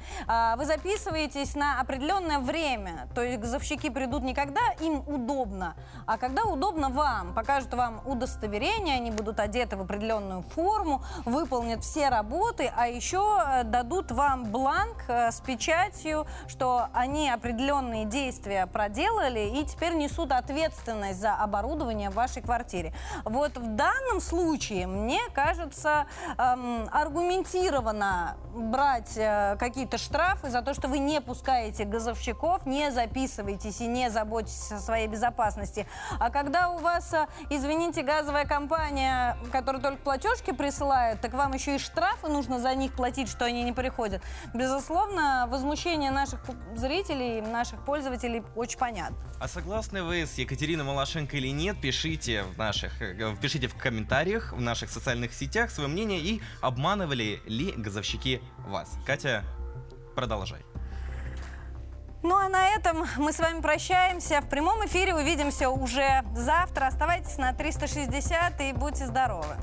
Вы записываетесь на определенное время. То есть газовщики придут не когда им удобно, а когда удобно вам. Покажут вам удостоверение, они будут одеты в определенную форму, выполнят все работы, а еще э, дадут вам бланк э, с печатью, что они определенные действия проделали и теперь несут ответственность за оборудование в вашей квартире. Вот в данном случае, мне кажется, эм, аргументированно брать э, какие-то штрафы за то, что вы не пускаете газовщиков, не записываетесь и не заботитесь о своей безопасности. А когда у вас, э, извините, газовая компания, которая только платежки присылает, так вам еще и штрафы нужно за них платить, что они не приходят. Безусловно, возмущение наших зрителей, наших пользователей очень понятно. А согласны вы с Екатериной Малашенко или нет, пишите в наших, э, пишите в комментариях в наших социальных сетях свое мнение и обманывали ли газовщики вас. Катя, продолжай. Ну а на этом мы с вами прощаемся. В прямом эфире увидимся уже завтра. Оставайтесь на 360 и будьте здоровы.